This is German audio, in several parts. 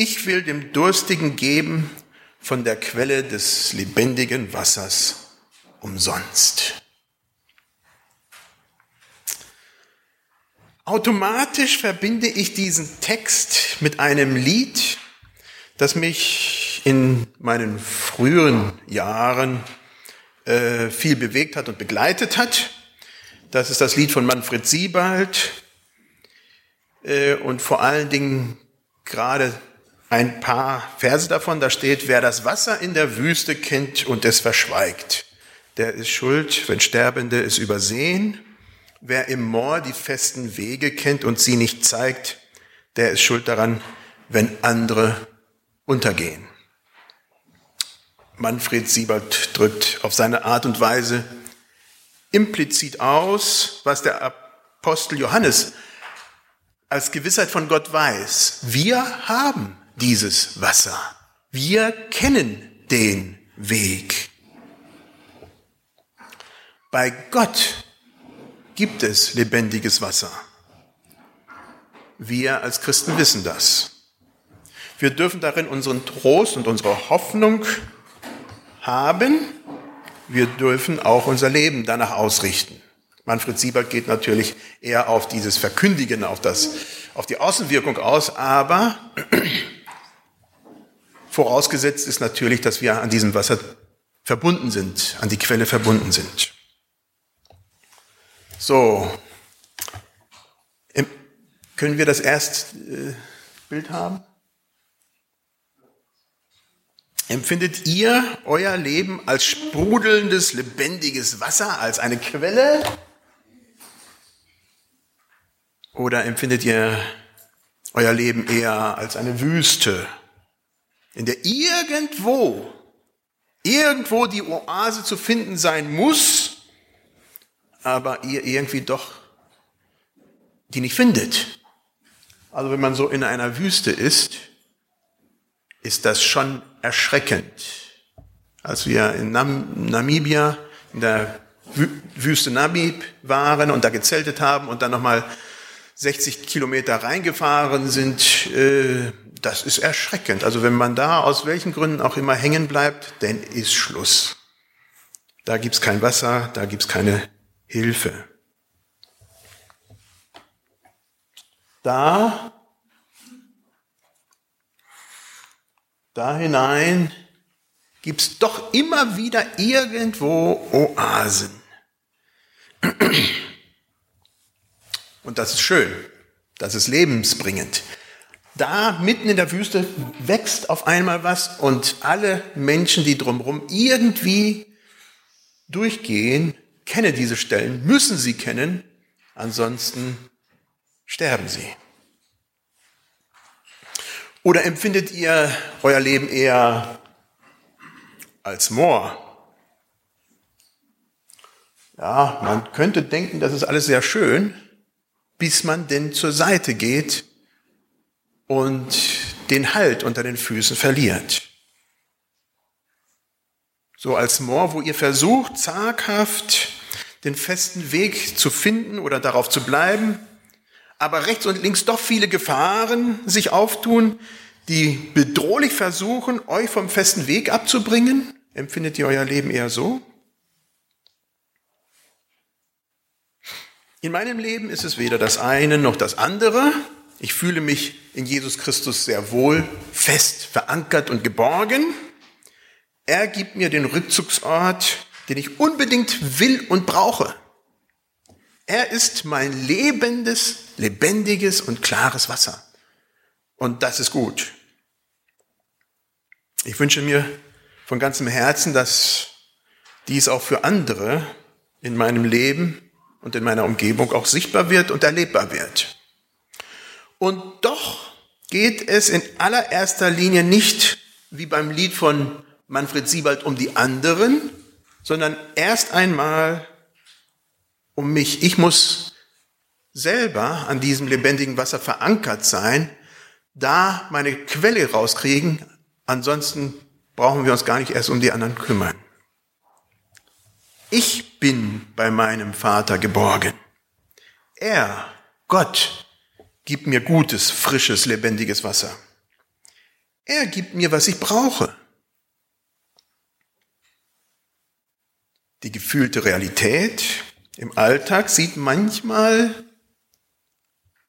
Ich will dem Durstigen geben von der Quelle des lebendigen Wassers umsonst. Automatisch verbinde ich diesen Text mit einem Lied, das mich in meinen früheren Jahren äh, viel bewegt hat und begleitet hat. Das ist das Lied von Manfred Siebald äh, und vor allen Dingen gerade ein paar Verse davon, da steht, wer das Wasser in der Wüste kennt und es verschweigt, der ist schuld, wenn Sterbende es übersehen. Wer im Moor die festen Wege kennt und sie nicht zeigt, der ist schuld daran, wenn andere untergehen. Manfred Siebert drückt auf seine Art und Weise implizit aus, was der Apostel Johannes als Gewissheit von Gott weiß. Wir haben dieses Wasser. Wir kennen den Weg. Bei Gott gibt es lebendiges Wasser. Wir als Christen wissen das. Wir dürfen darin unseren Trost und unsere Hoffnung haben. Wir dürfen auch unser Leben danach ausrichten. Manfred Siebert geht natürlich eher auf dieses Verkündigen, auf, das, auf die Außenwirkung aus, aber Vorausgesetzt ist natürlich, dass wir an diesem Wasser verbunden sind, an die Quelle verbunden sind. So, können wir das erste äh, Bild haben? Empfindet ihr euer Leben als sprudelndes, lebendiges Wasser, als eine Quelle? Oder empfindet ihr euer Leben eher als eine Wüste, in der irgendwo, irgendwo die Oase zu finden sein muss, aber ihr irgendwie doch die nicht findet. Also wenn man so in einer Wüste ist, ist das schon erschreckend. Als wir in Nam Namibia in der Wüste Namib waren und da gezeltet haben und dann nochmal 60 Kilometer reingefahren sind, äh, das ist erschreckend. Also wenn man da aus welchen Gründen auch immer hängen bleibt, dann ist Schluss. Da gibt's kein Wasser, da gibt's keine Hilfe. Da, da hinein gibt's doch immer wieder irgendwo Oasen. Und das ist schön, das ist lebensbringend da mitten in der Wüste wächst auf einmal was und alle Menschen, die drumherum irgendwie durchgehen, kennen diese Stellen, müssen sie kennen, ansonsten sterben sie. Oder empfindet ihr euer Leben eher als Moor? Ja, man könnte denken, das ist alles sehr schön, bis man denn zur Seite geht und den Halt unter den Füßen verliert. So als Moor, wo ihr versucht, zaghaft den festen Weg zu finden oder darauf zu bleiben, aber rechts und links doch viele Gefahren sich auftun, die bedrohlich versuchen, euch vom festen Weg abzubringen? Empfindet ihr euer Leben eher so? In meinem Leben ist es weder das eine noch das andere. Ich fühle mich in Jesus Christus sehr wohl, fest verankert und geborgen. Er gibt mir den Rückzugsort, den ich unbedingt will und brauche. Er ist mein lebendes, lebendiges und klares Wasser. Und das ist gut. Ich wünsche mir von ganzem Herzen, dass dies auch für andere in meinem Leben und in meiner Umgebung auch sichtbar wird und erlebbar wird. Und doch geht es in allererster Linie nicht wie beim Lied von Manfred Siebald um die anderen, sondern erst einmal um mich. Ich muss selber an diesem lebendigen Wasser verankert sein, da meine Quelle rauskriegen, ansonsten brauchen wir uns gar nicht erst um die anderen kümmern. Ich bin bei meinem Vater geborgen. Er, Gott, Gib mir gutes, frisches, lebendiges Wasser. Er gibt mir, was ich brauche. Die gefühlte Realität im Alltag sieht manchmal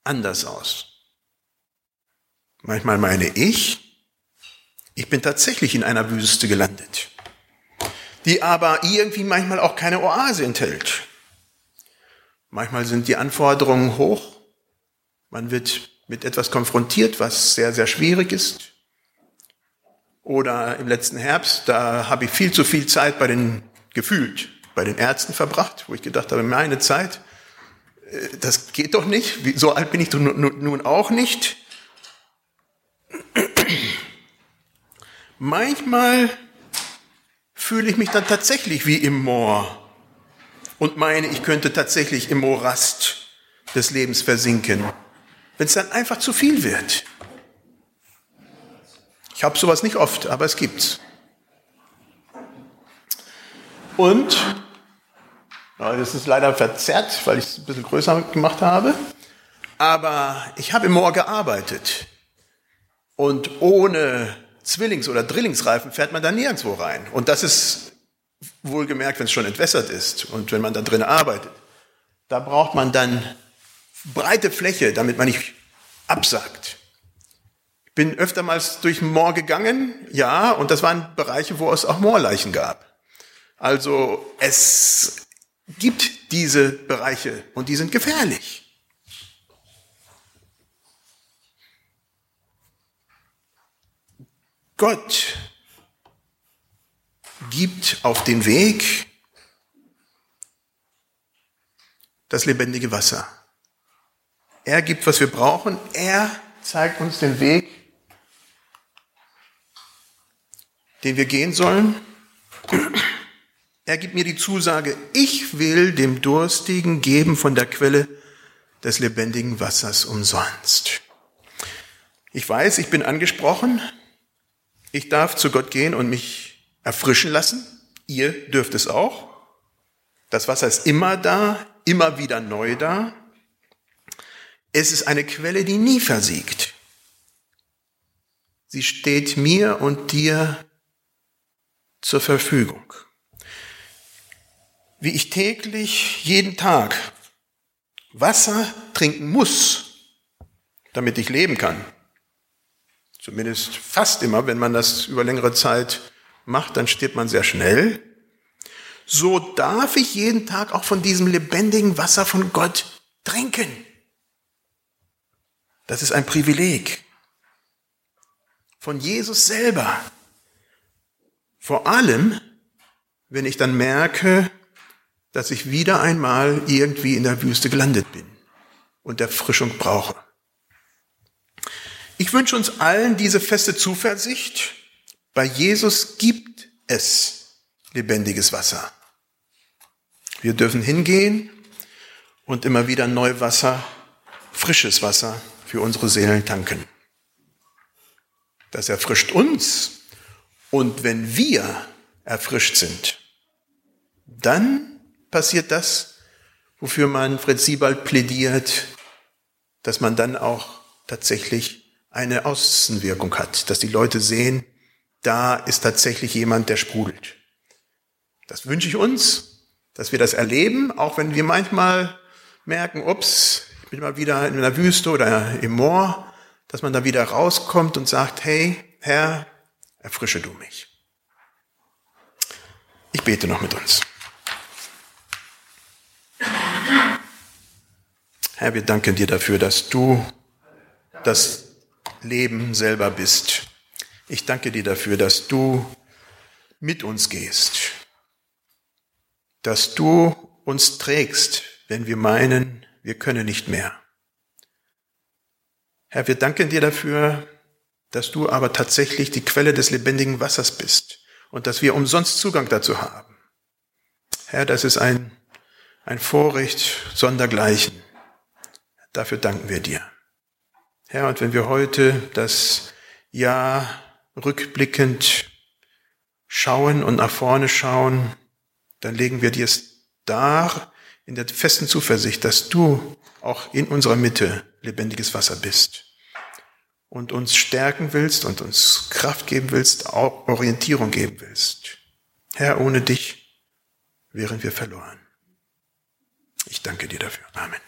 anders aus. Manchmal meine ich, ich bin tatsächlich in einer Wüste gelandet, die aber irgendwie manchmal auch keine Oase enthält. Manchmal sind die Anforderungen hoch, man wird mit etwas konfrontiert, was sehr, sehr schwierig ist. Oder im letzten Herbst, da habe ich viel zu viel Zeit bei den, gefühlt, bei den Ärzten verbracht, wo ich gedacht habe, meine Zeit, äh, das geht doch nicht, so alt bin ich nun auch nicht. Manchmal fühle ich mich dann tatsächlich wie im Moor und meine, ich könnte tatsächlich im Morast des Lebens versinken, wenn es dann einfach zu viel wird. Ich habe sowas nicht oft, aber es gibt's. Und, das ist leider verzerrt, weil ich es ein bisschen größer gemacht habe, aber ich habe im Moor gearbeitet. Und ohne Zwillings- oder Drillingsreifen fährt man da nirgendwo rein. Und das ist wohlgemerkt, wenn es schon entwässert ist und wenn man da drin arbeitet. Da braucht man dann breite Fläche, damit man nicht absagt. Ich bin öftermals durch den Moor gegangen, ja, und das waren Bereiche, wo es auch Moorleichen gab. Also es gibt diese Bereiche und die sind gefährlich. Gott gibt auf den Weg das lebendige Wasser. Er gibt, was wir brauchen. Er zeigt uns den Weg, den wir gehen sollen. Er gibt mir die Zusage, ich will dem Durstigen geben von der Quelle des lebendigen Wassers umsonst. Ich weiß, ich bin angesprochen, ich darf zu Gott gehen und mich erfrischen lassen. Ihr dürft es auch. Das Wasser ist immer da, immer wieder neu da. Es ist eine Quelle, die nie versiegt. Sie steht mir und dir zur Verfügung. Wie ich täglich, jeden Tag Wasser trinken muss, damit ich leben kann, Zumindest fast immer, wenn man das über längere Zeit macht, dann stirbt man sehr schnell. So darf ich jeden Tag auch von diesem lebendigen Wasser von Gott trinken. Das ist ein Privileg. Von Jesus selber. Vor allem, wenn ich dann merke, dass ich wieder einmal irgendwie in der Wüste gelandet bin und Erfrischung brauche. Ich wünsche uns allen diese feste Zuversicht. Bei Jesus gibt es lebendiges Wasser. Wir dürfen hingehen und immer wieder neu Wasser, frisches Wasser für unsere Seelen tanken. Das erfrischt uns. Und wenn wir erfrischt sind, dann passiert das, wofür man Fred Siebald plädiert, dass man dann auch tatsächlich eine Außenwirkung hat, dass die Leute sehen, da ist tatsächlich jemand, der sprudelt. Das wünsche ich uns, dass wir das erleben, auch wenn wir manchmal merken, ups, ich bin mal wieder in einer Wüste oder im Moor, dass man da wieder rauskommt und sagt, hey, Herr, erfrische du mich. Ich bete noch mit uns. Herr, wir danken dir dafür, dass du das Leben selber bist. Ich danke dir dafür, dass du mit uns gehst, dass du uns trägst, wenn wir meinen, wir können nicht mehr. Herr, wir danken dir dafür, dass du aber tatsächlich die Quelle des lebendigen Wassers bist und dass wir umsonst Zugang dazu haben. Herr, das ist ein, ein Vorrecht sondergleichen. Dafür danken wir dir. Herr, und wenn wir heute das Jahr rückblickend schauen und nach vorne schauen, dann legen wir dir es dar in der festen Zuversicht, dass du auch in unserer Mitte lebendiges Wasser bist. und uns stärken willst und uns Kraft geben willst, auch Orientierung geben willst. Herr, ohne dich wären wir verloren. Ich danke dir dafür. Amen.